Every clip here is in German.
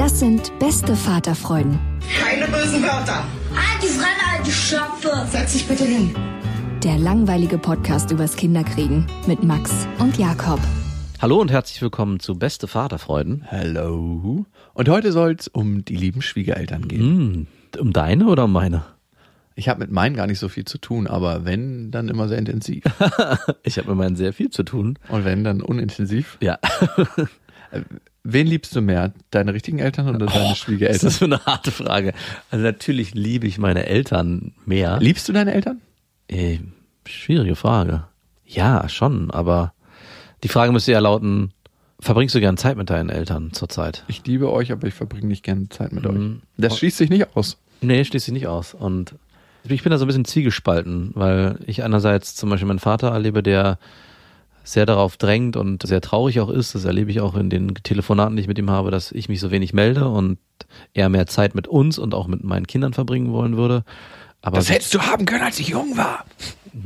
Das sind beste Vaterfreuden. Keine bösen Wörter. Die Fremde, alte Schöpfe! Setz dich bitte hin. Der langweilige Podcast übers Kinderkriegen mit Max und Jakob. Hallo und herzlich willkommen zu Beste Vaterfreuden. Hallo. Und heute soll es um die lieben Schwiegereltern gehen. Hm, um deine oder um meine? Ich habe mit meinen gar nicht so viel zu tun, aber wenn, dann immer sehr intensiv. Ich habe mit meinen sehr viel zu tun. Und wenn, dann unintensiv. Ja, Wen liebst du mehr? Deine richtigen Eltern oder deine das Schwiegereltern? ist so eine harte Frage. Also natürlich liebe ich meine Eltern mehr. Liebst du deine Eltern? Äh, schwierige Frage. Ja, schon, aber die Frage müsste ja lauten, verbringst du gern Zeit mit deinen Eltern zurzeit? Ich liebe euch, aber ich verbringe nicht gerne Zeit mit euch. Mhm. Das schließt sich nicht aus. Nee, schließt sich nicht aus. Und ich bin da so ein bisschen zwiegespalten, weil ich einerseits zum Beispiel meinen Vater erlebe, der sehr darauf drängt und sehr traurig auch ist. Das erlebe ich auch in den Telefonaten, die ich mit ihm habe, dass ich mich so wenig melde und er mehr Zeit mit uns und auch mit meinen Kindern verbringen wollen würde. Aber Das hättest du haben können, als ich jung war.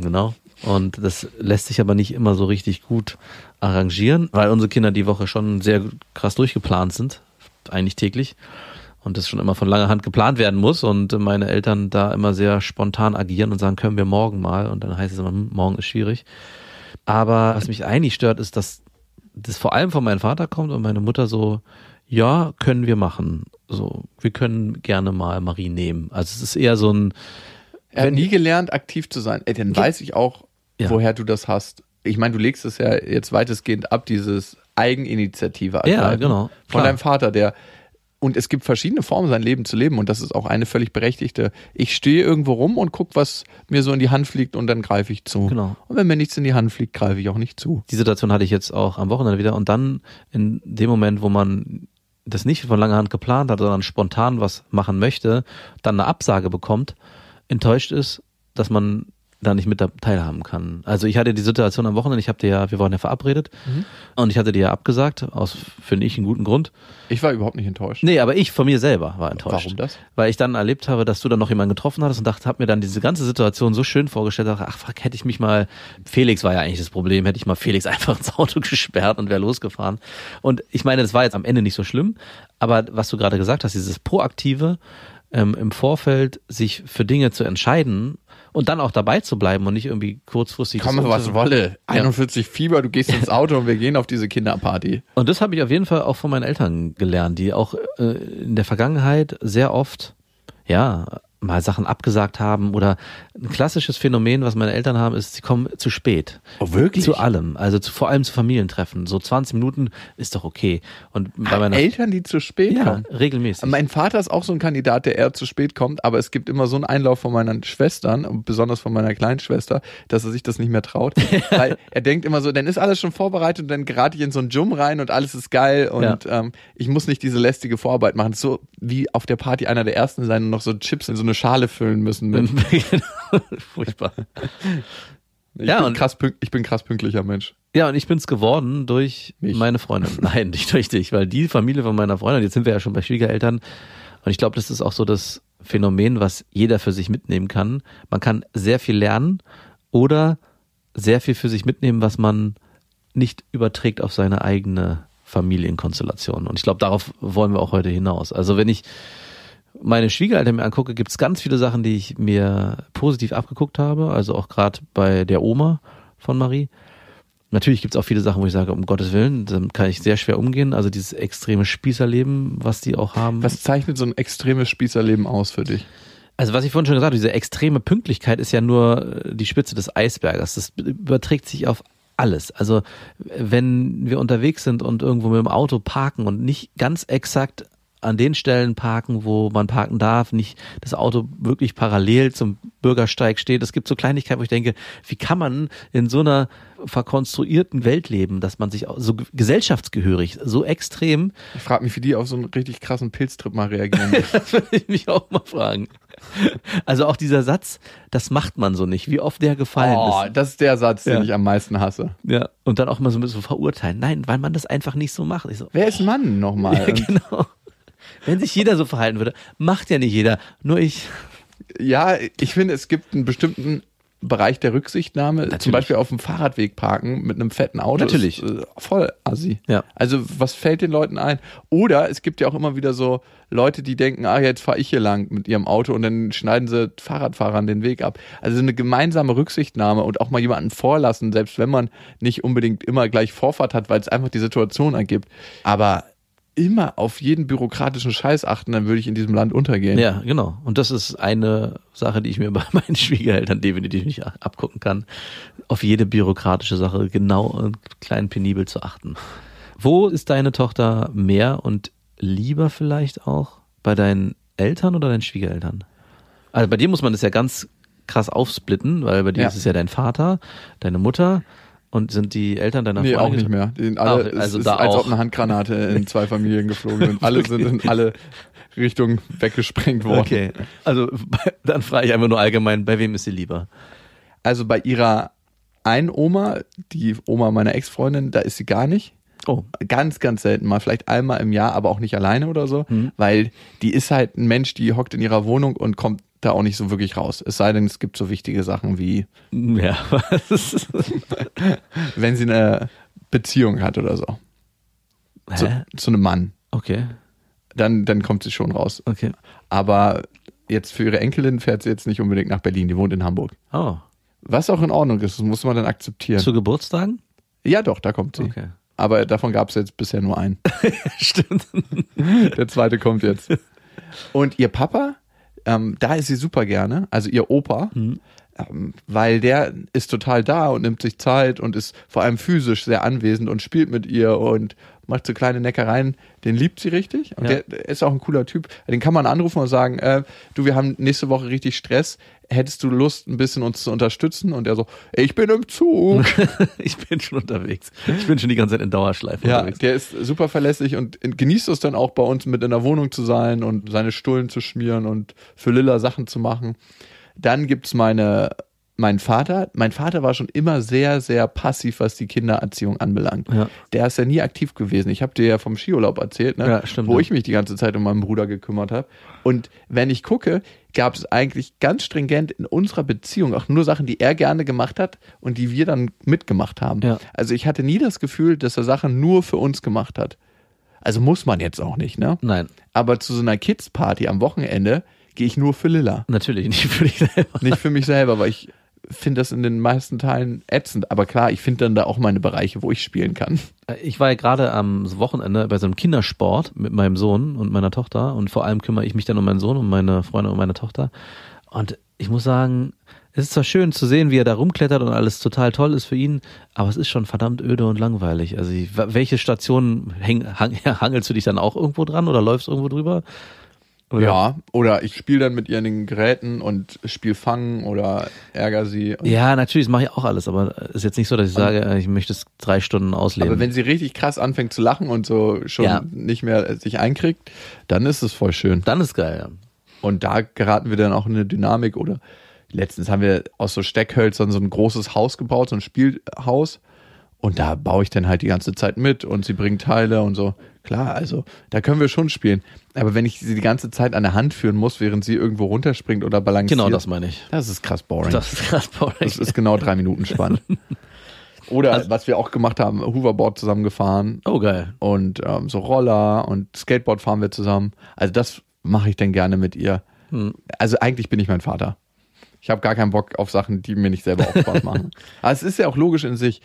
Genau. Und das lässt sich aber nicht immer so richtig gut arrangieren, weil unsere Kinder die Woche schon sehr krass durchgeplant sind, eigentlich täglich. Und das schon immer von langer Hand geplant werden muss und meine Eltern da immer sehr spontan agieren und sagen, können wir morgen mal? Und dann heißt es immer, hm, morgen ist schwierig. Aber was mich eigentlich stört, ist, dass das vor allem von meinem Vater kommt und meine Mutter so, ja, können wir machen. So, wir können gerne mal Marie nehmen. Also es ist eher so ein, Er hat nie gelernt, aktiv zu sein. Ey, dann Ge- weiß ich auch, Ja. woher du das hast. Ich meine, du legst es ja jetzt weitestgehend ab, dieses Eigeninitiative. Ja, ergreifen genau, Von klar. deinem Vater, der und es gibt verschiedene Formen, sein Leben zu leben und das ist auch eine völlig berechtigte. Ich stehe irgendwo rum und guck, was mir so in die Hand fliegt und dann greife ich zu. Genau. Und wenn mir nichts in die Hand fliegt, greife ich auch nicht zu. die Situation hatte ich jetzt auch am Wochenende wieder und dann in dem Moment, wo man das nicht von langer Hand geplant hat, sondern spontan was machen möchte, dann eine Absage bekommt, enttäuscht ist, dass man da nicht mit da teilhaben kann. Also ich hatte die Situation am Wochenende, ich habe dir ja, wir waren ja verabredet und ich hatte dir ja abgesagt, aus, finde ich, einen guten Grund. Ich war überhaupt nicht enttäuscht. Nee, aber ich von mir selber war enttäuscht. Warum das? Weil ich dann erlebt habe, dass du dann noch jemanden getroffen hattest und dachte, hab mir dann diese ganze Situation so schön vorgestellt, dachte, ach fuck, hätte ich mich mal, Felix war ja eigentlich das Problem, hätte ich mal Felix einfach ins Auto gesperrt und wäre losgefahren. Und ich meine, das war jetzt am Ende nicht so schlimm, aber was du gerade gesagt hast, dieses Proaktive, ähm, im Vorfeld sich für Dinge zu entscheiden und dann auch dabei zu bleiben und nicht irgendwie kurzfristig. Komme, was wolle. 41 Fieber, du gehst ins Auto und wir gehen auf diese Kinderparty. Und das habe ich auf jeden Fall auch von meinen Eltern gelernt, die auch äh, in der Vergangenheit sehr oft, ja, mal Sachen abgesagt haben oder ein klassisches Phänomen, was meine Eltern haben, ist, sie kommen zu spät. Oh, wirklich? Zu allem, also zu, vor allem zu Familientreffen. So 20 Minuten ist doch okay. Und bei meiner Eltern, die zu spät ja, kommen. regelmäßig. Mein Vater ist auch so ein Kandidat, der eher zu spät kommt, aber es gibt immer so einen Einlauf von meinen Schwestern und besonders von meiner kleinen Schwester, dass er sich das nicht mehr traut. weil er denkt immer so, dann ist alles schon vorbereitet und dann gerate ich in so einen Jum rein und alles ist geil und ähm, ich muss nicht diese lästige Vorarbeit machen. So wie auf der Party einer der ersten sein und noch so Chips in so eine Schale füllen müssen. Mit. Furchtbar. Ich, Ja, bin und- krass ich bin krass pünktlicher Mensch. Ja, und ich bin's geworden durch Mich. meine Freundin. Nein, nicht durch dich, weil die Familie von meiner Freundin, jetzt sind wir ja schon bei Schwiegereltern, und ich glaube, das ist auch so das Phänomen, was jeder für sich mitnehmen kann. Man kann sehr viel lernen oder sehr viel für sich mitnehmen, was man nicht überträgt auf seine eigene Familienkonstellation. Und ich glaube, darauf wollen wir auch heute hinaus. Also wenn ich meine Schwiegereltern mir angucke, gibt es ganz viele Sachen, die ich mir positiv abgeguckt habe. Also auch gerade bei der Oma von Marie. Natürlich gibt es auch viele Sachen, wo ich sage, um Gottes Willen, damit kann ich sehr schwer umgehen. Also dieses extreme Spießerleben, was die auch haben. Was zeichnet so ein extremes Spießerleben aus für dich? Also was ich vorhin schon gesagt habe, diese extreme Pünktlichkeit ist ja nur äh, die Spitze des Eisberges. Das überträgt sich auf alles. Also wenn wir unterwegs sind und irgendwo mit dem Auto parken und nicht ganz exakt an den Stellen parken, wo man parken darf, nicht das Auto wirklich parallel zum Bürgersteig steht. Es gibt so Kleinigkeiten, wo ich denke, wie kann man in so einer verkonstruierten Welt leben, dass man sich so gesellschaftsgehörig, so extrem. Ich frage mich, wie die auf so einen richtig krassen Pilztrip mal reagieren. das würde ich mich auch mal fragen. Also auch dieser Satz, das macht man so nicht, wie oft der gefallen oh, ist. das ist der Satz, den Ja. ich am meisten hasse. Ja. Und dann auch mal so ein bisschen verurteilen. Nein, weil man das einfach nicht so macht. So, Wer ist Mann nochmal? ja, genau. Wenn sich jeder so verhalten würde, macht ja nicht jeder, nur ich. Ja, ich finde, es gibt einen bestimmten Bereich der Rücksichtnahme. Zum Natürlich. Beispiel auf dem Fahrradweg parken mit einem fetten Auto. Natürlich. Ist, äh, voll assi. Ja. Also, was fällt den Leuten ein? Oder es gibt ja auch immer wieder so Leute, die denken, ah, jetzt fahre ich hier lang mit ihrem Auto und dann schneiden sie Fahrradfahrern den Weg ab. Also eine gemeinsame Rücksichtnahme und auch mal jemanden vorlassen, selbst wenn man nicht unbedingt immer gleich Vorfahrt hat, weil es einfach die Situation ergibt. Aber immer auf jeden bürokratischen Scheiß achten, dann würde ich in diesem Land untergehen. Ja, genau. Und das ist eine Sache, die ich mir bei meinen Schwiegereltern definitiv nicht abgucken kann. Auf jede bürokratische Sache genau und klein penibel zu achten. Wo ist deine Tochter mehr und lieber vielleicht auch? Bei deinen Eltern oder deinen Schwiegereltern? Also bei dir muss man das ja ganz krass aufsplitten, weil bei dir Ja. ist es ja dein Vater, deine Mutter und sind die Eltern deiner Nee, auch Freundin- nicht mehr. Die sind alle, Ach, also es ist, da als auch. ob eine Handgranate in zwei Familien geflogen sind. Alle sind in alle Richtungen weggesprengt worden. Okay. Also dann frage ich einfach nur allgemein, bei wem ist sie lieber? Also bei ihrer einen Oma, die Oma meiner Ex-Freundin, da ist sie gar nicht. Oh, Ganz, ganz selten mal, vielleicht einmal im Jahr, aber auch nicht alleine oder so, Mhm. weil die ist halt ein Mensch, die hockt in ihrer Wohnung und kommt da auch nicht so wirklich raus. Es sei denn, es gibt so wichtige Sachen wie, ja. was? wenn sie eine Beziehung hat oder so. Zu, Hä? zu einem Mann. Okay, Dann, dann kommt sie schon raus. okay. Aber jetzt für ihre Enkelin fährt sie jetzt nicht unbedingt nach Berlin, die wohnt in Hamburg. Oh, Was auch in Ordnung ist, das muss man dann akzeptieren. zu Geburtstagen? ja, doch, da kommt sie. Okay. Aber davon gab es jetzt bisher nur einen. Stimmt. Der zweite kommt jetzt. Und ihr Papa, ähm, da ist sie super gerne, also ihr Opa, Mhm. ähm, weil der ist total da und nimmt sich Zeit und ist vor allem physisch sehr anwesend und spielt mit ihr und macht so kleine Neckereien. Den liebt sie richtig und Ja. der, der ist auch ein cooler Typ. Den kann man anrufen und sagen, äh, du, wir haben nächste Woche richtig Stress. Hättest du Lust, ein bisschen uns zu unterstützen? Und er so, ich bin im Zug. Ich bin schon unterwegs. Ich bin schon die ganze Zeit in Dauerschleife Ja, unterwegs. der ist super verlässlich und genießt es dann auch bei uns mit in der Wohnung zu sein und seine Stullen zu schmieren und für Lilla Sachen zu machen. Dann gibt's meine, meinen Vater. Mein Vater war schon immer sehr, sehr passiv, was die Kindererziehung anbelangt. Ja. Der ist ja nie aktiv gewesen. Ich habe dir ja vom Skiurlaub erzählt, ne? Ja, stimmt, wo ja. ich mich die ganze Zeit um meinen Bruder gekümmert habe. Und wenn ich gucke, gab es eigentlich ganz stringent in unserer Beziehung auch nur Sachen, die er gerne gemacht hat und die wir dann mitgemacht haben. Also ich hatte nie das Gefühl, dass er Sachen nur für uns gemacht hat. Also muss man jetzt auch nicht, ne? Nein, Aber zu so einer Kids-Party am Wochenende gehe ich nur für Lilla. natürlich nicht für dich selber. Nicht für mich selber, weil ich finde das in den meisten Teilen ätzend. Aber klar, ich finde dann da auch meine Bereiche, wo ich spielen kann. Ich war ja gerade am Wochenende bei so einem Kindersport mit meinem Sohn und meiner Tochter und vor allem kümmere ich mich dann um meinen Sohn und meine Freunde und meine Tochter. Und ich muss sagen, es ist zwar schön zu sehen, wie er da rumklettert und alles total toll ist für ihn, aber es ist schon verdammt öde und langweilig. Also ich, welche Stationen häng, hang, hangelst du dich dann auch irgendwo dran oder läufst irgendwo drüber? Oder? Ja, oder ich spiele dann mit ihr in den Geräten und spiel fangen oder ärger sie. Ja, natürlich, das mache ich auch alles, aber es ist jetzt nicht so, dass ich sage, äh, ich möchte es drei Stunden ausleben. Aber wenn sie richtig krass anfängt zu lachen und so schon Ja. nicht mehr sich einkriegt, dann ist es voll schön. dann ist geil, ja. Und da geraten wir dann auch in eine Dynamik oder letztens haben wir aus so Steckhölzern so ein großes Haus gebaut, so ein Spielhaus. Und da baue ich dann halt die ganze Zeit mit und sie bringt Teile und so. Klar, also da können wir schon spielen. Aber wenn ich sie die ganze Zeit an der Hand führen muss, während sie irgendwo runterspringt oder balanciert. Genau das meine ich. Das ist krass boring. Das ist krass boring. Das ist genau drei Minuten spannend. Oder Also was wir auch gemacht haben, Hoverboard zusammengefahren Oh, geil. und ähm, so Roller und Skateboard fahren wir zusammen. Also das mache ich dann gerne mit ihr. Hm. Also eigentlich bin ich mein Vater. Ich habe gar keinen Bock auf Sachen, die mir nicht selber auch Spaß machen. Aber es ist ja auch logisch in sich.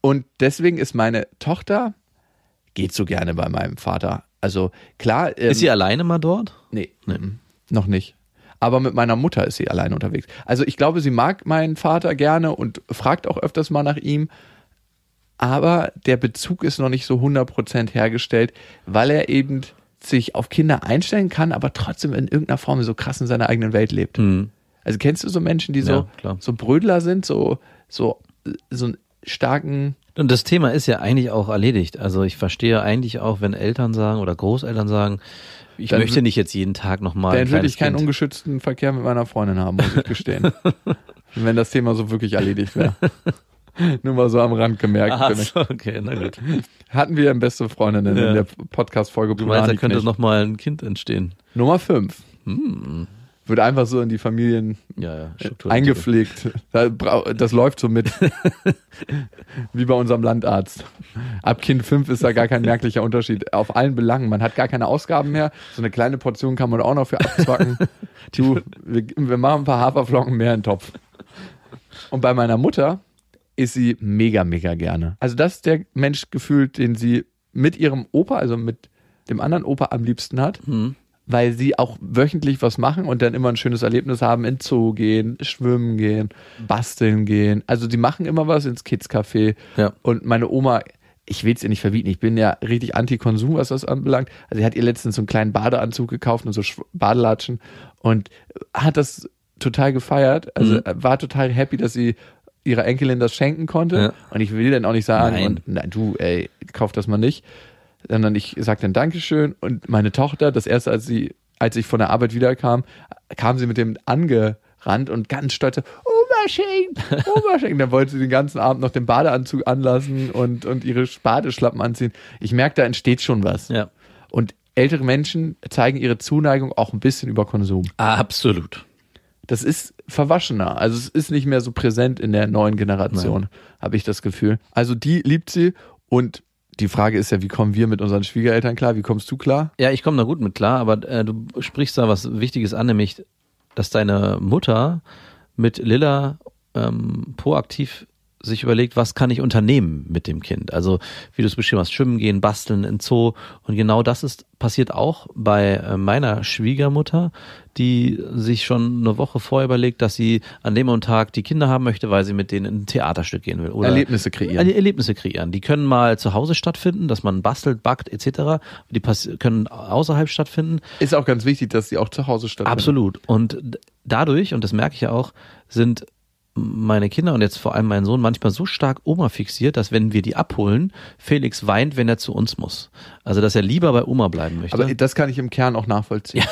Und deswegen ist meine Tochter, geht so gerne bei meinem Vater. Also klar. Ähm, Ist sie alleine mal dort? Nee, mhm. noch nicht. Aber mit meiner Mutter ist sie allein unterwegs. Also ich glaube, sie mag meinen Vater gerne und fragt auch öfters mal nach ihm. Aber der Bezug ist noch nicht so 100% hergestellt, weil er eben sich auf Kinder einstellen kann, aber trotzdem in irgendeiner Form so krass in seiner eigenen Welt lebt. Mhm. Also kennst du so Menschen, die so, Ja, so Brödler sind, so, so, so einen starken, Und das Thema ist ja eigentlich auch erledigt. Also ich verstehe eigentlich auch, wenn Eltern sagen oder Großeltern sagen, ich Dann möchte nicht jetzt jeden Tag nochmal. dann würde ich keinen ungeschützten Verkehr mit meiner Freundin haben, muss ich gestehen. Wenn das Thema so wirklich erledigt wäre. Nur mal so am Rand gemerkt. Ich. so, okay, na gut. Hatten wir beste Freundinnen Ja. in der Podcast-Folge Du meinst, da könnte nochmal ein Kind entstehen. Nummer 5. Hm. Wird einfach so in die Familien Ja, ja. Eingepflegt. Das läuft so mit. Wie bei unserem Landarzt. Ab Kind 5 ist da gar kein merklicher Unterschied. Auf allen Belangen. Man hat gar keine Ausgaben mehr. So eine kleine Portion kann man auch noch für abzwacken. Du, wir, wir machen ein paar Haferflocken mehr in den Topf. Und bei meiner Mutter ist sie mega, mega gerne. Also das ist der Mensch gefühlt, den sie mit ihrem Opa, also mit dem anderen Opa am liebsten hat Hm. Weil sie auch wöchentlich was machen und dann immer ein schönes Erlebnis haben, in Zoo gehen, schwimmen gehen, basteln gehen. Also die machen immer was ins Kids-Café. Ja. Und meine Oma, ich will es ihr nicht verbieten, ich bin ja richtig anti-Konsum, was das anbelangt. Also sie hat ihr letztens so einen kleinen Badeanzug gekauft und so Badelatschen und hat das total gefeiert. Also Mhm. war total happy, dass sie ihrer Enkelin das schenken konnte. Ja. Und ich will dann auch nicht sagen, Nein. und, nein, du, ey, kauf das mal nicht sondern ich sag dann Dankeschön und meine Tochter, das erste, als sie, als ich von der Arbeit wiederkam, kam sie mit dem angerannt und ganz stolz, Oma schenkt. Dann wollte sie den ganzen Abend noch den Badeanzug anlassen und, und ihre Badeschlappen anziehen. Ich merke, da entsteht schon was. Ja. Und ältere Menschen zeigen ihre Zuneigung auch ein bisschen über Konsum. Absolut. Das ist verwaschener. Also es ist nicht mehr so präsent in der neuen Generation, habe ich das Gefühl. Also die liebt sie und die Frage ist ja, wie kommen wir mit unseren Schwiegereltern klar? Wie kommst du klar? Ja, ich komme da gut mit klar, aber äh, du sprichst da was Wichtiges an, nämlich, dass deine Mutter mit Lilla ähm, proaktiv sich überlegt, was kann ich unternehmen mit dem Kind. Also wie du es beschrieben hast, schwimmen gehen, basteln in Zoo. Und genau das ist passiert auch bei äh, meiner Schwiegermutter, die sich schon eine Woche vorher überlegt, dass sie an dem und Tag die Kinder haben möchte, weil sie mit denen in ein Theaterstück gehen will. Oder Erlebnisse kreieren. Erle- Erlebnisse kreieren. Die können mal zu Hause stattfinden, dass man bastelt, backt etc. Die können außerhalb stattfinden. Ist auch ganz wichtig, dass sie auch zu Hause stattfinden. Absolut. Und dadurch, und das merke ich ja auch, sind meine Kinder und jetzt vor allem mein Sohn manchmal so stark Oma fixiert, dass wenn wir die abholen, Felix weint, wenn er zu uns muss. Also dass er lieber bei Oma bleiben möchte. Aber das kann ich im Kern auch nachvollziehen.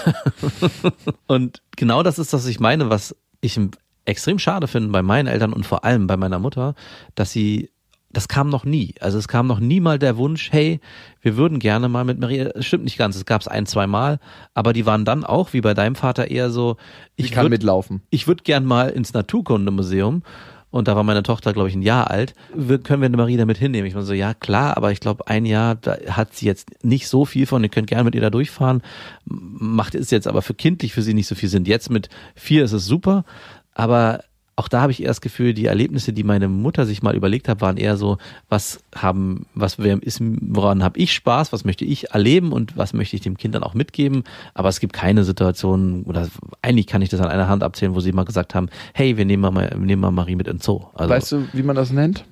Und genau das ist, was ich meine, was ich extrem schade finde bei meinen Eltern und vor allem bei meiner Mutter, dass sie, das kam noch nie. Also es kam noch nie mal der Wunsch, hey, wir würden gerne mal mit Maria, es stimmt nicht ganz, es gab es ein, zwei Mal, aber die waren dann auch, wie bei deinem Vater, eher so, Ich ich kann würd- mitlaufen. ich würde gern mal ins Naturkundemuseum. Und da war meine Tochter, glaube ich, ein Jahr alt. Wir, können wir eine Marie damit hinnehmen? Ich war so, ja klar, aber ich glaube, ein Jahr da hat sie jetzt nicht so viel von. Ihr könnt gerne mit ihr da durchfahren. Macht es jetzt aber für kindlich für sie nicht so viel Sinn. Jetzt mit vier ist es super, aber auch da habe ich eher das Gefühl, die Erlebnisse, die meine Mutter sich mal überlegt hat, waren eher so, was haben, was ist, woran habe ich Spaß, was möchte ich erleben und was möchte ich dem Kind dann auch mitgeben. Aber es gibt keine Situation, oder eigentlich kann ich das an einer Hand abzählen, wo sie mal gesagt haben, hey, wir nehmen mal, wir nehmen mal Marie mit ins Zoo. Also, Weißt du, wie man das nennt?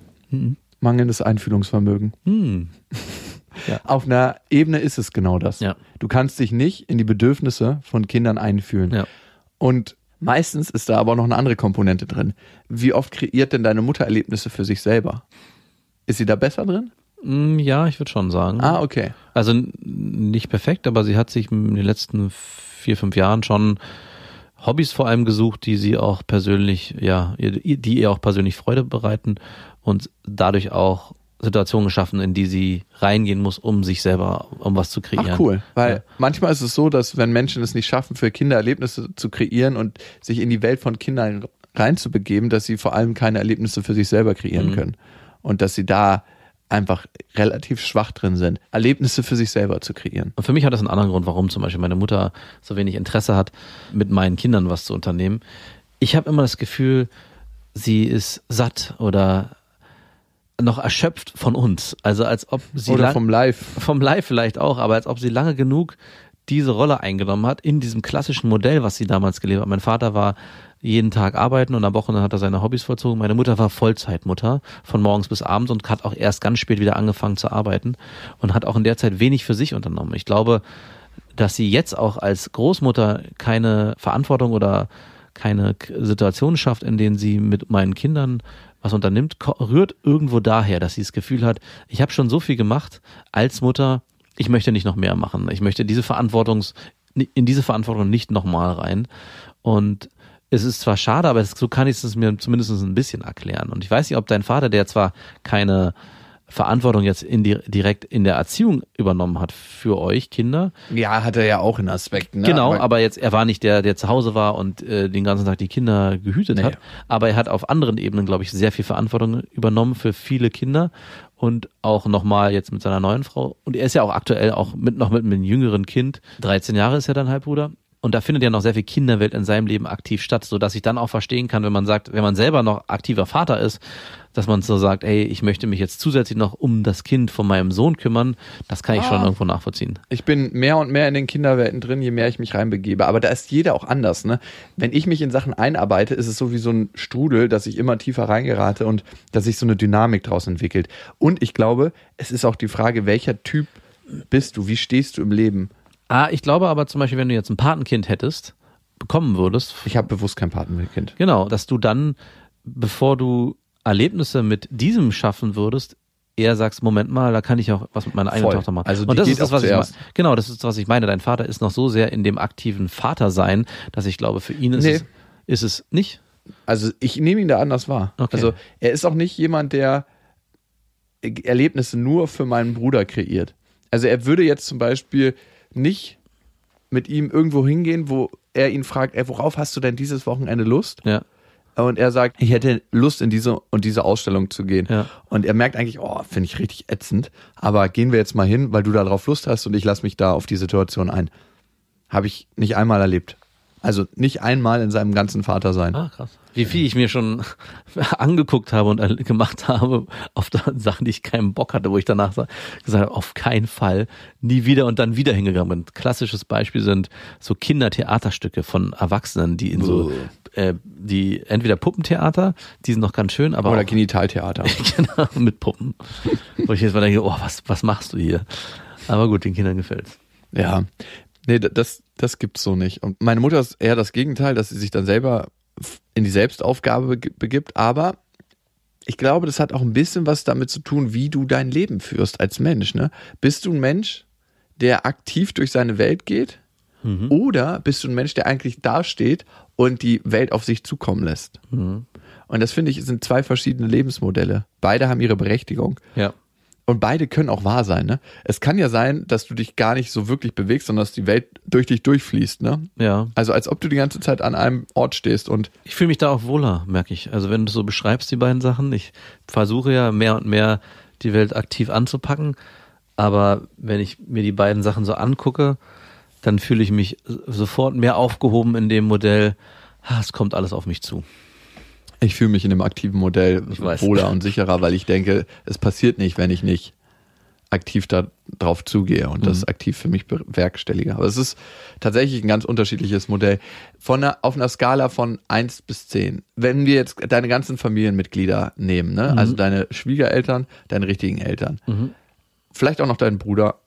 Mangelndes Einfühlungsvermögen. hm, Auf einer Ebene ist es genau das. Ja. Du kannst dich nicht in die Bedürfnisse von Kindern einfühlen. ja. Und meistens ist da aber noch eine andere Komponente drin. Wie oft kreiert denn deine Mutter Erlebnisse für sich selber? Ist sie da besser drin? Hm, Ja, ich würde schon sagen. Ah, okay. Also nicht perfekt, aber sie hat sich in den letzten vier, fünf Jahren schon Hobbys vor allem gesucht, die sie auch persönlich, ja, die ihr auch persönlich Freude bereiten und dadurch auch Situationen geschaffen, in die sie reingehen muss, um sich selber, um was zu kreieren. Ach cool, weil Ja. manchmal ist es so, dass wenn Menschen es nicht schaffen, für Kinder Erlebnisse zu kreieren und sich in die Welt von Kindern reinzubegeben, dass sie vor allem keine Erlebnisse für sich selber kreieren Mhm. können und dass sie da einfach relativ schwach drin sind, Erlebnisse für sich selber zu kreieren. Und für mich hat das einen anderen Grund, warum zum Beispiel meine Mutter so wenig Interesse hat, mit meinen Kindern was zu unternehmen. Ich habe immer das Gefühl, sie ist satt oder noch erschöpft von uns. Also als ob sie Oder lang- vom Live. vom Live vielleicht auch, aber als ob sie lange genug diese Rolle eingenommen hat in diesem klassischen Modell, was sie damals gelebt hat. Mein Vater war jeden Tag arbeiten und am Wochenende hat er seine Hobbys vollzogen. Meine Mutter war Vollzeitmutter von morgens bis abends und hat auch erst ganz spät wieder angefangen zu arbeiten und hat auch in der Zeit wenig für sich unternommen. Ich glaube, dass sie jetzt auch als Großmutter keine Verantwortung oder keine Situation schafft, in denen sie mit meinen Kindern was unternimmt, rührt irgendwo daher, dass sie das Gefühl hat, ich habe schon so viel gemacht als Mutter, ich möchte nicht noch mehr machen. Ich möchte diese Verantwortungs in diese Verantwortung nicht nochmal rein. Und es ist zwar schade, aber so kann ich es mir zumindest ein bisschen erklären. Und ich weiß nicht, ob dein Vater, der zwar keine Verantwortung jetzt in die, direkt in der Erziehung übernommen hat für euch Kinder, Ja, hat er ja auch in Aspekten. Ne? Genau, aber, jetzt, er war nicht der, der zu Hause war und äh, den ganzen Tag die Kinder gehütet Nee. hat. Aber er hat auf anderen Ebenen, glaube ich, sehr viel Verantwortung übernommen für viele Kinder und auch nochmal jetzt mit seiner neuen Frau. Und er ist ja auch aktuell auch mit noch mit einem jüngeren Kind. 13 Jahre ist er dann Halbbruder. Und da findet ja noch sehr viel Kinderwelt in seinem Leben aktiv statt, so dass ich dann auch verstehen kann, wenn man sagt, wenn man selber noch aktiver Vater ist, dass man so sagt, ey, ich möchte mich jetzt zusätzlich noch um das Kind von meinem Sohn kümmern, das kann ich schon Ah. irgendwo nachvollziehen. Ich bin mehr und mehr in den Kinderwelten drin, je mehr ich mich reinbegebe. Aber da ist jeder auch anders. Ne? Wenn ich mich in Sachen einarbeite, ist es so wie so ein Strudel, dass ich immer tiefer reingerate und dass sich so eine Dynamik draus entwickelt. Und ich glaube, es ist auch die Frage, welcher Typ bist du? Wie stehst du im Leben? Ah, ich glaube aber zum Beispiel, wenn du jetzt ein Patenkind hättest, bekommen würdest, Ich habe bewusst kein Patenkind. genau, dass du dann, bevor du Erlebnisse mit diesem schaffen würdest, eher sagst, Moment mal, da kann ich auch was mit meiner eigenen Voll. Tochter machen. Also Und das ist das, was ich meine. zuerst. Genau, das ist, was ich meine. Dein Vater ist noch so sehr in dem aktiven Vatersein, dass ich glaube, für ihn ist, Nee. es, ist es nicht. Also ich nehme ihn da anders wahr. Okay. Also er ist auch nicht jemand, der Erlebnisse nur für meinen Bruder kreiert. Also er würde jetzt zum Beispiel nicht mit ihm irgendwo hingehen, wo er ihn fragt, ey, worauf hast du denn dieses Wochenende Lust? Ja. Und er sagt, ich hätte Lust, in diese und diese Ausstellung zu gehen. Ja. Und er merkt eigentlich, oh, finde ich richtig ätzend. Aber gehen wir jetzt mal hin, weil du da drauf Lust hast und ich lasse mich da auf die Situation ein. Habe ich nicht einmal erlebt. Also nicht einmal in seinem ganzen Vatersein. Ah, krass. Wie viel ich mir schon angeguckt habe und äh, gemacht habe auf Sachen, die ich keinen Bock hatte, wo ich danach sa- gesagt habe, auf keinen Fall, nie wieder und dann wieder hingegangen bin. Klassisches Beispiel sind so Kindertheaterstücke von Erwachsenen, die in so, äh, die entweder Puppentheater, die sind noch ganz schön, aber Oder auch, Genitaltheater. genau, mit Puppen. Wo ich jetzt mal denke, oh, was, was machst du hier? Aber gut, den Kindern gefällt's. Ja. Nee, da- das, das gibt's so nicht. Und meine Mutter ist eher das Gegenteil, dass sie sich dann selber in die Selbstaufgabe begibt. Aber ich glaube, das hat auch ein bisschen was damit zu tun, wie du dein Leben führst als Mensch. Ne? Bist du ein Mensch, der aktiv durch seine Welt geht? Oder bist du ein Mensch, der eigentlich dasteht und die Welt auf sich zukommen lässt? Und das finde ich sind zwei verschiedene Lebensmodelle. Beide haben ihre Berechtigung. Ja. Und beide können auch wahr sein, ne? Es kann ja sein, dass du dich gar nicht so wirklich bewegst, sondern dass die Welt durch dich durchfließt, ne? Ja. Also als ob du die ganze Zeit an einem Ort stehst und Ich fühle mich da auch wohler, merke ich. Also wenn du so beschreibst, die beiden Sachen, ich versuche ja mehr und mehr die Welt aktiv anzupacken, aber wenn ich mir die beiden Sachen so angucke, dann fühle ich mich sofort mehr aufgehoben in dem Modell, ah, es kommt alles auf mich zu. Ich fühle mich in dem aktiven Modell wohler und sicherer, weil ich denke, es passiert nicht, wenn ich nicht aktiv da drauf zugehe und Mhm. das aktiv für mich bewerkstellige. Aber es ist tatsächlich ein ganz unterschiedliches Modell. Von einer, auf einer Skala von 1 bis 10. Wenn wir jetzt deine ganzen Familienmitglieder nehmen, ne? Mhm. also deine Schwiegereltern, deine richtigen Eltern, vielleicht auch noch deinen Bruder,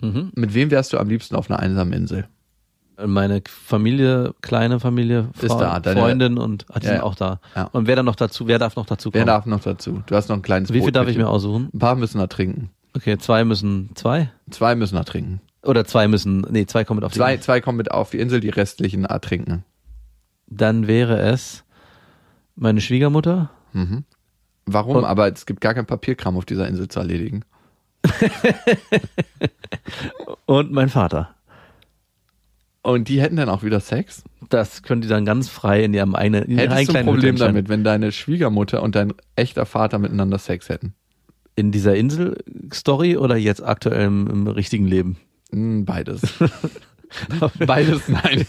Mhm. mit wem wärst du am liebsten auf einer einsamen Insel? Meine Familie, kleine Familie, Ist Frau, da, deine- Freundin und ah, die Ja, sind auch da. Ja. Und wer dann noch dazu, wer darf noch dazu kommen? Wer darf noch dazu? Du hast noch ein kleines Wie viel darf ich mir aussuchen? Ein paar müssen ertrinken. Okay, zwei müssen zwei? Zwei müssen ertrinken. Oder zwei müssen, nee, zwei kommen mit auf die Zwei, zwei kommen mit auf die Insel, die restlichen ertrinken. Dann wäre es meine Schwiegermutter, Warum? Und- Aber es gibt gar kein Papierkram auf dieser Insel zu erledigen. und mein Vater. Und die hätten dann auch wieder Sex? Das können die dann ganz frei in ihrem eigenen in Hättest du ein Problem damit, wenn deine Schwiegermutter und dein echter Vater miteinander Sex hätten? In dieser Insel-Story oder jetzt aktuell im, im richtigen Leben? Hm, beides. Beides nein.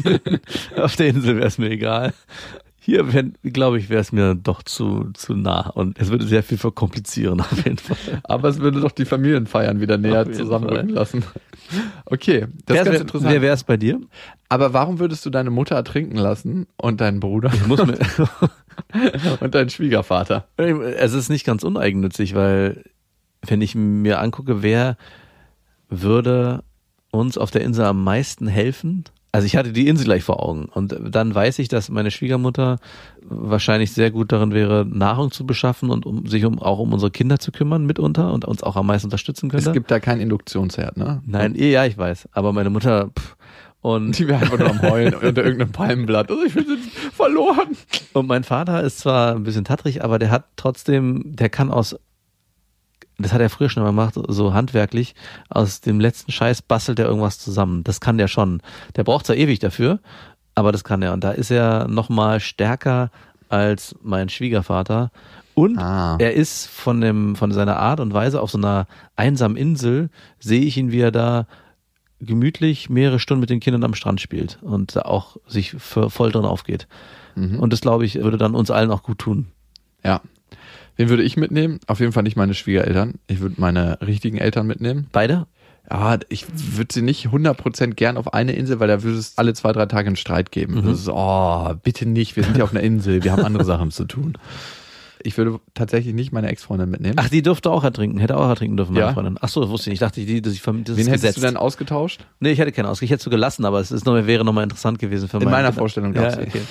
Auf der Insel wäre es mir egal. Hier, glaube ich, wäre es mir doch zu, zu nah und es würde sehr viel verkomplizieren auf jeden Fall. Aber es würde doch die Familienfeiern wieder näher zusammenrücken lassen. Okay, das wer ist ganz interessant. Wer wäre es bei dir? Aber warum würdest du deine Mutter ertrinken lassen und deinen Bruder Ich muss mir, und deinen Schwiegervater? es ist nicht ganz uneigennützig, weil wenn ich mir angucke, wer würde uns auf der Insel am meisten helfen? Also ich hatte die Insel gleich vor Augen und dann weiß ich, dass meine Schwiegermutter wahrscheinlich sehr gut darin wäre, Nahrung zu beschaffen und um sich um, auch um unsere Kinder zu kümmern mitunter und uns auch am meisten unterstützen könnte. Es gibt da keinen Induktionsherd, ne? Nein, eh, ja, ich weiß. Aber meine Mutter pff, und Die wäre einfach nur am Heulen unter irgendeinem Palmenblatt. Also ich bin verloren. Und mein Vater ist zwar ein bisschen tattrig, aber der hat trotzdem, der kann aus, das hat er früher schon mal gemacht, so handwerklich, aus dem letzten Scheiß bastelt er irgendwas zusammen. Das kann der schon. Der braucht zwar ewig dafür, aber das kann er. Und da ist er nochmal stärker als mein Schwiegervater. Und Ah. er ist von dem, von seiner Art und Weise auf so einer einsamen Insel, sehe ich ihn, wie er da gemütlich mehrere Stunden mit den Kindern am Strand spielt und da auch sich voll drin aufgeht. Und das, glaube ich, würde dann uns allen auch gut tun. Ja. Wen würde ich mitnehmen? Auf jeden Fall nicht meine Schwiegereltern. Ich würde meine richtigen Eltern mitnehmen. Beide? Ja, ich würde sie nicht 100% gern auf eine Insel, weil da würde es alle zwei, drei Tage einen Streit geben. Das ist, oh, bitte nicht, wir sind ja auf einer Insel, wir haben andere Sachen zu tun. Ich würde tatsächlich nicht meine Ex-Freundin mitnehmen. Ach, die durfte auch ertrinken, hätte auch ertrinken dürfen, meine Ja. Freundin. Ach so, das wusste ich nicht. Ich dachte, die, das, ich, das Wen ist hättest gesetzt. du denn ausgetauscht? Nee, ich hätte keinen Ausgleich. Ich hätte so gelassen, aber es ist noch, wäre nochmal interessant gewesen für In meine- meiner Vorstellung, ja, glaubst du? okay.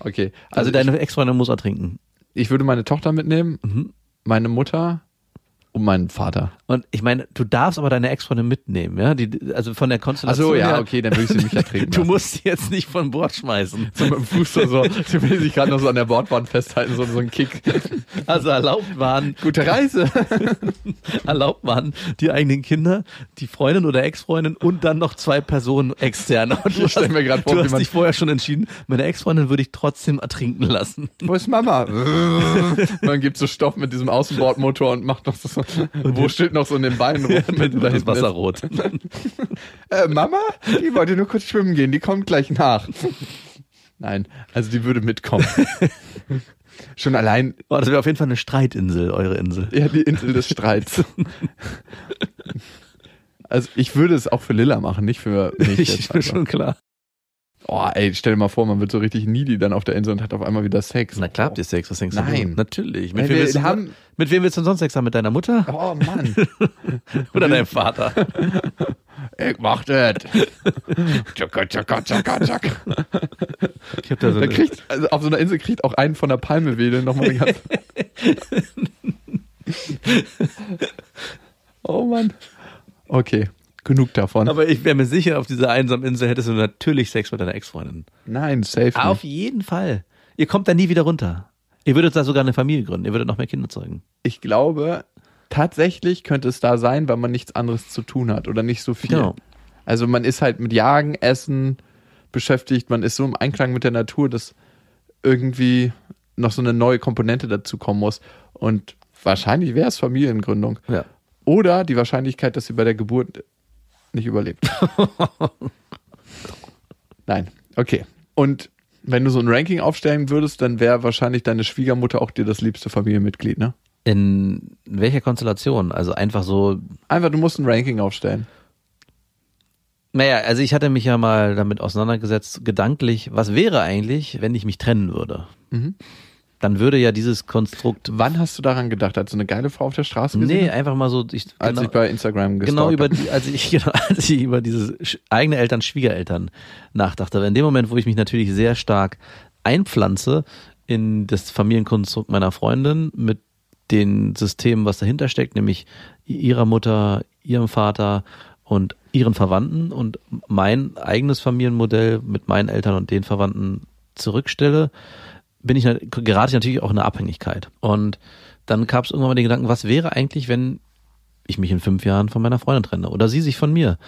Okay. Also, deine Ex-Freundin muss ertrinken. Ich, würde meine Tochter mitnehmen, Mhm. meine Mutter und meinen Vater. Und ich meine, du darfst aber deine Ex-Freundin mitnehmen, ja? Die, also von der Ach Konstellation. so, ja, okay, dann würde ich sie nicht ertrinken Du musst sie jetzt nicht von Bord schmeißen. so mit dem Fuß so, so, sie will sich gerade noch so an der Bordwand festhalten, so, so ein Kick. Also erlaubt waren, Gute Reise. erlaubt waren die eigenen Kinder, die Freundin oder Ex-Freundin und dann noch zwei Personen externe. Und du Ich hast, mir vor, du hast dich vorher schon entschieden, meine Ex-Freundin würde ich trotzdem ertrinken lassen. Wo ist Mama? Man gibt so Stoff mit diesem Außenbordmotor und macht noch so, wo steht noch so in den Beinen rum. Mit da das Wasser rot. Äh, Mama? Die wollte nur kurz schwimmen gehen, die kommt gleich nach. Nein, also die würde mitkommen. Schon allein, Oh, das wäre auf jeden Fall eine Streitinsel, eure Insel. ja, die Insel des Streits. Also ich würde es auch für Lilla machen, nicht für mich. Ich jetzt bin einfach. schon klar. Oh, ey, stell dir mal vor, man wird so richtig needy dann auf der Insel und hat auf einmal wieder Sex. Na klar habt ihr Sex, was denkst Nein. du? Natürlich. Nein, Mit, wem wir willst du, haben- mit wem willst du denn sonst Sex haben? Mit deiner Mutter Oh Mann, oder deinem Vater? ich mach das. Tschakka, tschakka, tschakka, tschakka. Ich hab da so Da kriegt, also auf so einer Insel kriegt auch einen von der Palmewedel nochmal den ganzen. oh Mann. Okay, genug davon. aber ich wäre mir sicher, auf dieser einsamen Insel hättest du natürlich Sex mit deiner Ex-Freundin. Nein, safe Auf nicht. jeden Fall. Ihr kommt da nie wieder runter. Ihr würdet da sogar eine Familie gründen. Ihr würdet noch mehr Kinder zeugen. Ich glaube, tatsächlich könnte es da sein, weil man nichts anderes zu tun hat oder nicht so viel. Genau. Also man ist halt mit Jagen, Essen beschäftigt, man ist so im Einklang mit der Natur, dass irgendwie noch so eine neue Komponente dazu kommen muss. Und wahrscheinlich wäre es Familiengründung. Ja. Oder die Wahrscheinlichkeit, dass sie bei der Geburt nicht überlebt. Nein, okay. Und wenn du so ein Ranking aufstellen würdest, dann wäre wahrscheinlich deine Schwiegermutter auch dir das liebste Familienmitglied, ne? In welcher Konstellation? Also einfach so. Einfach, du musst ein Ranking aufstellen. Naja, also ich hatte mich ja mal damit auseinandergesetzt, gedanklich, was wäre eigentlich, wenn ich mich trennen würde? Mhm. Dann würde ja dieses Konstrukt. Wann hast du daran gedacht? Als du eine geile Frau auf der Straße gesehen Nee, einfach mal so. Ich, Als genau- ich bei Instagram Genau über die, als ich, genau, als ich über diese eigene Eltern, Schwiegereltern nachdachte. Aber in dem Moment, wo ich mich natürlich sehr stark einpflanze in das Familienkonstrukt meiner Freundin mit den Systemen, was dahinter steckt, nämlich ihrer Mutter, ihrem Vater und ihren Verwandten und mein eigenes Familienmodell mit meinen Eltern und den Verwandten zurückstelle, bin ich, gerate ich natürlich auch in eine Abhängigkeit. Und dann gab es irgendwann mal den Gedanken, was wäre eigentlich, wenn ich mich in fünf Jahren von meiner Freundin trenne oder sie sich von mir.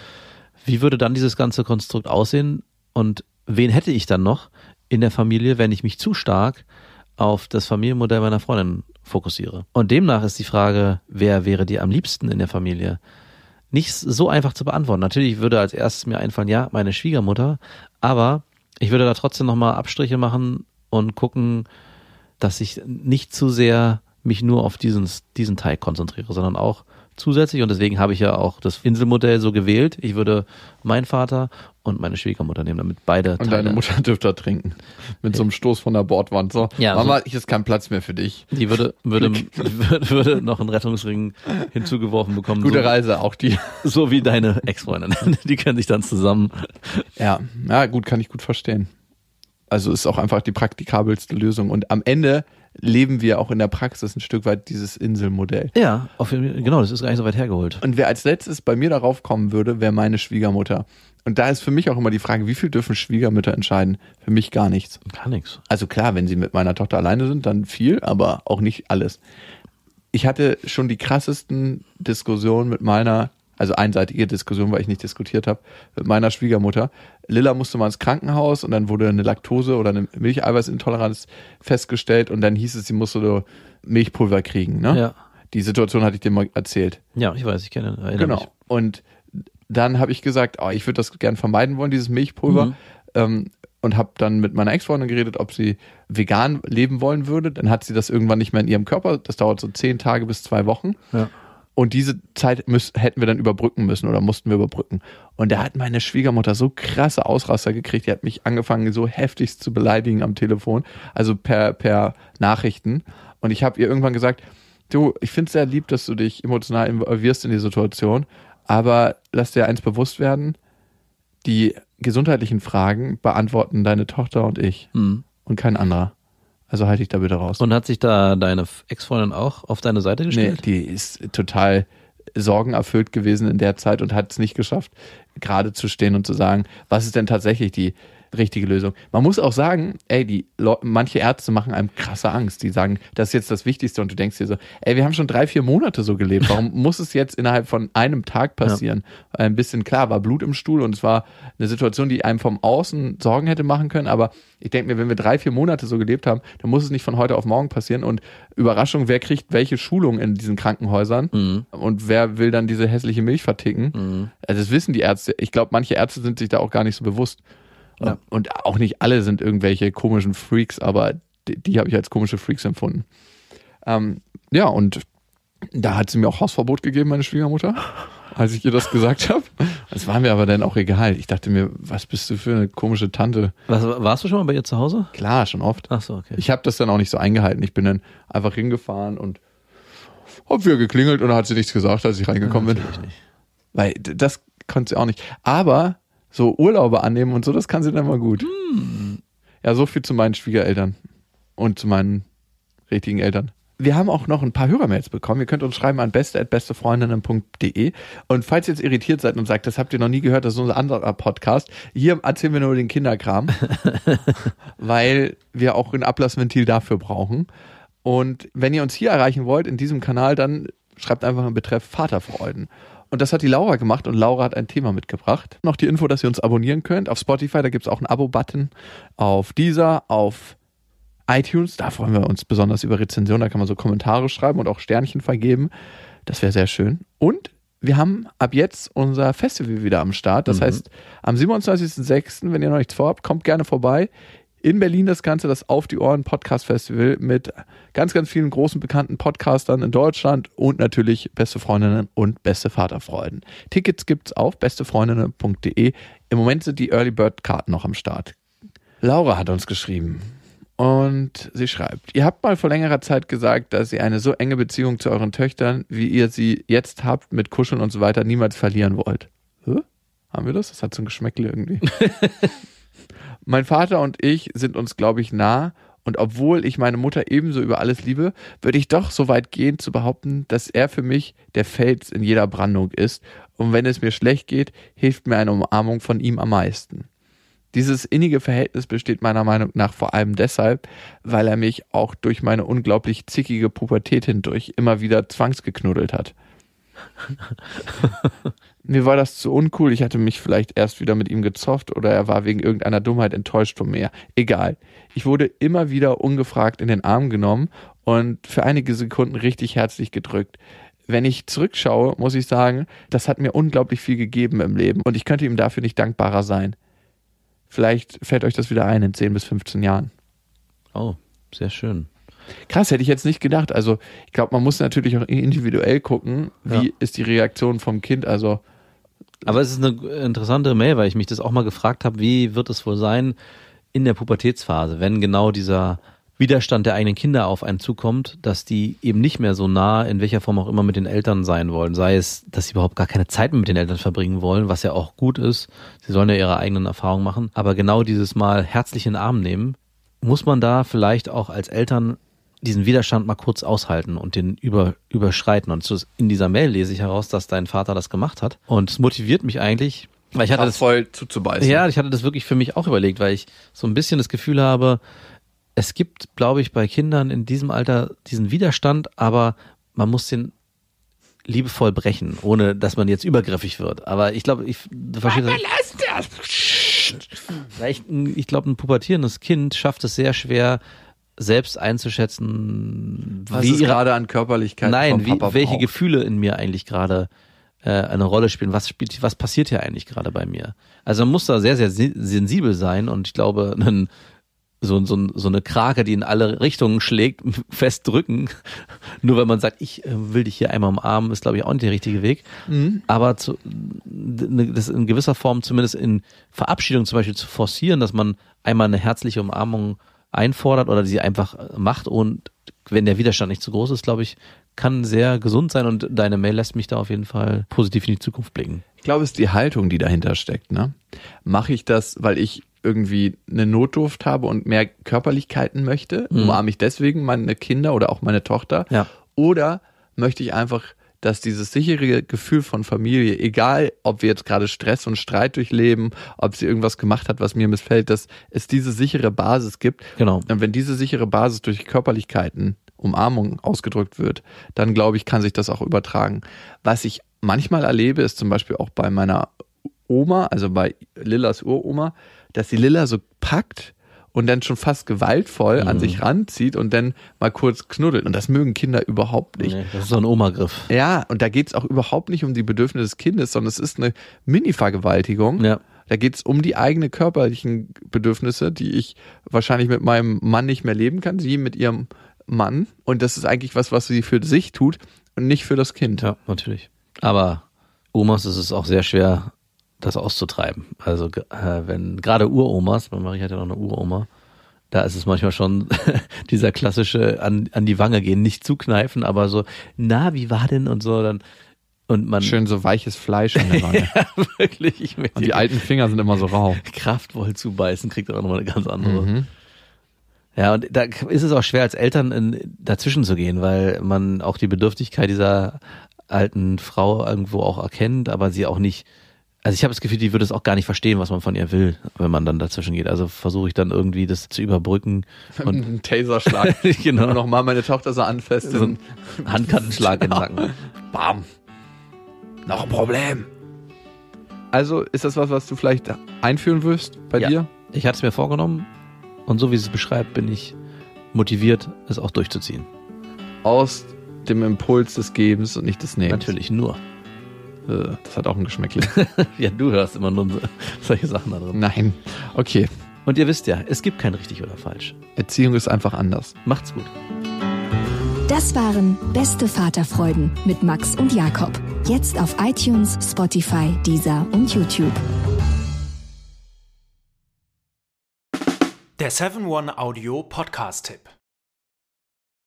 Wie würde dann dieses ganze Konstrukt aussehen und wen hätte ich dann noch in der Familie, wenn ich mich zu stark auf das Familienmodell meiner Freundin fokussiere? Und demnach ist die Frage, wer wäre dir am liebsten in der Familie? Nicht so einfach zu beantworten. Natürlich würde als erstes mir einfallen, ja, meine Schwiegermutter, aber ich würde da trotzdem nochmal Abstriche machen und gucken, dass ich nicht zu sehr mich nur auf diesen, diesen Teil konzentriere, sondern auch zusätzlich und deswegen habe ich ja auch das Inselmodell so gewählt. Ich würde meinen Vater und meine Schwiegermutter nehmen, damit beide Und Teile. deine Mutter dürfte da trinken. Mit so einem Stoß von der Bordwand. So, Ja, Mama, hier ist kein Platz mehr für dich. Die würde, würde, würde, würde noch einen Rettungsring hinzugeworfen bekommen. Gute so, Reise, auch die. so wie deine Ex-Freundin. Die können sich dann zusammen. Ja, ja, gut, kann ich gut verstehen. Also ist auch einfach die praktikabelste Lösung. Und am Ende leben wir auch in der Praxis ein Stück weit dieses Inselmodell. Ja, auf genau, das ist gar nicht so weit hergeholt. Und wer als letztes bei mir darauf kommen würde, wäre meine Schwiegermutter. Und da ist für mich auch immer die Frage, wie viel dürfen Schwiegermütter entscheiden? Für mich gar nichts. Gar nichts. Also klar, wenn sie mit meiner Tochter alleine sind, dann viel, aber auch nicht alles. Ich hatte schon die krassesten Diskussionen mit meiner, also einseitige Diskussion, weil ich nicht diskutiert habe, mit meiner Schwiegermutter. Lilla musste mal ins Krankenhaus und dann wurde eine Laktose oder eine Milcheiweißintoleranz festgestellt und dann hieß es, sie musste so Milchpulver kriegen. Ne? Ja. Die Situation hatte ich dir mal erzählt. Ja, ich weiß, ich kenne, Genau. mich. Und dann habe ich gesagt, oh, ich würde das gern vermeiden wollen, dieses Milchpulver. Mhm. Ähm, und habe dann mit meiner Ex-Freundin geredet, ob sie vegan leben wollen würde. Dann hat sie das irgendwann nicht mehr in ihrem Körper. Das dauert so zehn Tage bis zwei Wochen. Ja. Und diese Zeit müß, hätten wir dann überbrücken müssen oder mussten wir überbrücken. Und da hat meine Schwiegermutter so krasse Ausraster gekriegt. Die hat mich angefangen, so heftigst zu beleidigen am Telefon, also per, per Nachrichten. Und ich habe ihr irgendwann gesagt, du, ich finde es sehr lieb, dass du dich emotional involvierst in die Situation, aber lass dir eins bewusst werden, die gesundheitlichen Fragen beantworten deine Tochter und ich Mhm. und kein anderer. Also halte ich da bitte raus. Und hat sich da deine Ex-Freundin auch auf deine Seite Nee, gestellt? die ist total sorgenerfüllt gewesen in der Zeit und hat es nicht geschafft, gerade zu stehen und zu sagen, was ist denn tatsächlich die richtige Lösung. Man muss auch sagen, ey, die manche Ärzte machen einem krasse Angst. Die sagen, das ist jetzt das Wichtigste und du denkst dir so, ey, wir haben schon drei, vier Monate so gelebt. Warum muss es jetzt innerhalb von einem Tag passieren? Weil Ein bisschen klar, war Blut im Stuhl und es war eine Situation, die einem vom Außen Sorgen hätte machen können. Aber ich denke mir, wenn wir drei, vier Monate so gelebt haben, dann muss es nicht von heute auf morgen passieren. Und Überraschung, wer kriegt welche Schulung in diesen Krankenhäusern Mhm. und wer will dann diese hässliche Milch verticken? Also das wissen die Ärzte. Ich glaube, manche Ärzte sind sich da auch gar nicht so bewusst. Ja. Und auch nicht alle sind irgendwelche komischen Freaks, aber die, die habe ich als komische Freaks empfunden. Ähm, ja, und da hat sie mir auch Hausverbot gegeben, meine Schwiegermutter, als ich ihr das gesagt habe. Das war mir aber dann auch egal. Ich dachte mir, was bist du für eine komische Tante? Was, warst du schon mal bei ihr zu Hause? Klar, schon oft. Ach so, okay. Ich habe das dann auch nicht so eingehalten. Ich bin dann einfach hingefahren und hab wieder geklingelt und dann hat sie nichts gesagt, als ich reingekommen bin. Natürlich nicht. Weil das konnte sie auch nicht. Aber so Urlaube annehmen und so, das kann sie dann mal gut. Ja, so viel zu meinen Schwiegereltern und zu meinen richtigen Eltern. Wir haben auch noch ein paar Hörermails bekommen. Ihr könnt uns schreiben an beste.bestefreundinnen.de. Und falls ihr jetzt irritiert seid und sagt, das habt ihr noch nie gehört, das ist unser anderer Podcast, hier erzählen wir nur den Kinderkram, weil wir auch ein Ablassventil dafür brauchen. Und wenn ihr uns hier erreichen wollt, in diesem Kanal, dann schreibt einfach einen Betreff Vaterfreuden. Und das hat die Laura gemacht und Laura hat ein Thema mitgebracht. Noch die Info, dass ihr uns abonnieren könnt. Auf Spotify, da gibt es auch einen Abo-Button. Auf Deezer, auf iTunes, da freuen wir uns besonders über Rezensionen. Da kann man so Kommentare schreiben und auch Sternchen vergeben. Das wäre sehr schön. Und wir haben ab jetzt unser Festival wieder am Start. Das heißt, am 27.06., wenn ihr noch nichts vorhabt, kommt gerne vorbei. In Berlin das Ganze, das Auf die Ohren Podcast Festival mit ganz, ganz vielen großen bekannten Podcastern in Deutschland und natürlich beste Freundinnen und beste Vaterfreuden. Tickets gibt's auf bestefreundinnen.de. Im Moment sind die Early Bird Karten noch am Start. Laura hat uns geschrieben und sie schreibt, ihr habt mal vor längerer Zeit gesagt, dass ihr eine so enge Beziehung zu euren Töchtern, wie ihr sie jetzt habt, mit Kuscheln und so weiter, niemals verlieren wollt. Hä? Haben wir das? Das hat so ein Geschmäckle irgendwie. mein Vater und ich sind uns, glaube ich, nah und obwohl ich meine Mutter ebenso über alles liebe, würde ich doch so weit gehen zu behaupten, dass er für mich der Fels in jeder Brandung ist und wenn es mir schlecht geht, hilft mir eine Umarmung von ihm am meisten. Dieses innige Verhältnis besteht meiner Meinung nach vor allem deshalb, weil er mich auch durch meine unglaublich zickige Pubertät hindurch immer wieder zwangsgeknuddelt hat. Mir war das zu uncool, ich hatte mich vielleicht erst wieder mit ihm gezofft oder er war wegen irgendeiner Dummheit enttäuscht von mir. Egal. Ich wurde immer wieder ungefragt in den Arm genommen und für einige Sekunden richtig herzlich gedrückt. Wenn ich zurückschaue, muss ich sagen, das hat mir unglaublich viel gegeben im Leben und ich könnte ihm dafür nicht dankbarer sein. Vielleicht fällt euch das wieder ein in 10 bis 15 Jahren. Oh, sehr schön. Krass, hätte ich jetzt nicht gedacht. Also ich glaube, man muss natürlich auch individuell gucken, wie Ja. ist die Reaktion vom Kind. Also Aber es ist eine interessante Mail, weil ich mich das auch mal gefragt habe, wie wird es wohl sein in der Pubertätsphase, wenn genau dieser Widerstand der eigenen Kinder auf einen zukommt, dass die eben nicht mehr so nah in welcher Form auch immer mit den Eltern sein wollen. Sei es, dass sie überhaupt gar keine Zeit mehr mit den Eltern verbringen wollen, was ja auch gut ist. Sie sollen ja ihre eigenen Erfahrungen machen. Aber genau dieses Mal herzlich in den Arm nehmen, muss man da vielleicht auch als Eltern diesen Widerstand mal kurz aushalten und den über, überschreiten. Und in dieser Mail lese ich heraus, dass dein Vater das gemacht hat. Und es motiviert mich eigentlich, weil ich hatte das voll zuzubeißen. ja, ich hatte das wirklich für mich auch überlegt, weil ich so ein bisschen das Gefühl habe, es gibt, glaube ich, bei Kindern in diesem Alter diesen Widerstand, aber man muss den liebevoll brechen, ohne dass man jetzt übergriffig wird. Aber ich glaube, ich du verstehst Weil ich, ich glaube, ein pubertierendes Kind schafft es sehr schwer, selbst einzuschätzen, Was wie gerade an Körperlichkeit Nein, wie, welche braucht. Gefühle in mir eigentlich gerade äh, eine Rolle spielen. Was spielt, was passiert hier eigentlich gerade bei mir? Also man muss da sehr, sehr se- sensibel sein und ich glaube, einen, so, so, so eine Krake, die in alle Richtungen schlägt, fest drücken, nur wenn man sagt, ich äh, will dich hier einmal umarmen, ist glaube ich auch nicht der richtige Weg. Mhm. Aber zu, ne, das in gewisser Form zumindest in Verabschiedung zum Beispiel zu forcieren, dass man einmal eine herzliche Umarmung einfordert oder sie einfach äh, macht und wenn der Widerstand nicht zu groß ist, glaube ich, kann sehr gesund sein und deine Mail lässt mich da auf jeden Fall positiv in die Zukunft blicken. Ich glaube, es ist die Haltung, die dahinter steckt. Ne? Mache ich das, weil ich irgendwie eine Notdurft habe und mehr Körperlichkeiten möchte? Mhm. Umarme ich deswegen meine Kinder oder auch meine Tochter? Ja. Oder möchte ich einfach, dass dieses sichere Gefühl von Familie, egal ob wir jetzt gerade Stress und Streit durchleben, ob sie irgendwas gemacht hat, was mir missfällt, dass es diese sichere Basis gibt. Genau. Und wenn diese sichere Basis durch Körperlichkeiten, Umarmung ausgedrückt wird, dann glaube ich, kann sich das auch übertragen. Was ich manchmal erlebe, ist zum Beispiel auch bei meiner Oma, also bei Lillas Uroma, dass die Lilla so packt und dann schon fast gewaltvoll an sich ranzieht und dann mal kurz knuddelt. Und das mögen Kinder überhaupt nicht. Nee, das ist so ein Oma-Griff. Ja, und da geht es auch überhaupt nicht um die Bedürfnisse des Kindes, sondern es ist eine Mini-Vergewaltigung. Ja. Da geht es um die eigenen körperlichen Bedürfnisse, die ich wahrscheinlich mit meinem Mann nicht mehr leben kann, sie mit ihrem Mann. Und das ist eigentlich was, was sie für sich tut und nicht für das Kind. Ja, natürlich. Aber Omas ist es auch sehr schwer, das auszutreiben. Also äh, wenn gerade Uromas, meine Marie hat ja noch eine Uroma, da ist es manchmal schon dieser klassische an, an die Wange gehen, nicht zukneifen, aber so, na, wie war denn und so dann und man Schön so weiches Fleisch in der Wange. wirklich, ich möchte Und die alten Finger sind immer so rau. kraftvoll zubeißen, kriegt dann auch nochmal eine ganz andere. Mhm. Ja, und da ist es auch schwer als Eltern in, dazwischen zu gehen, weil man auch die Bedürftigkeit dieser alten Frau irgendwo auch erkennt, aber sie auch nicht. Also ich habe das Gefühl, die würde es auch gar nicht verstehen, was man von ihr will, wenn man dann dazwischen geht. Also versuche ich dann irgendwie das zu überbrücken und Ein Taserschlag. genau Und nochmal meine Tochter so anfasst. so einen Handkantenschlag in den Nacken. Bam. Noch ein Problem. Also ist das was, was du vielleicht einführen wirst bei Ja. dir? Ich hatte es mir vorgenommen und so wie sie es beschreibt, bin ich motiviert, es auch durchzuziehen. Aus dem Impuls des Gebens und nicht des Nehmens. Natürlich nur. Äh, Das hat auch ein Geschmäckle. Ja, du hörst immer nur so- solche Sachen da drin. Nein. Okay. Und ihr wisst ja, es gibt kein richtig oder falsch. Erziehung ist einfach anders. Macht's gut. Das waren Beste Vaterfreuden mit Max und Jakob. Jetzt auf iTunes, Spotify, Deezer und YouTube. Der 7-One-Audio-Podcast-Tipp.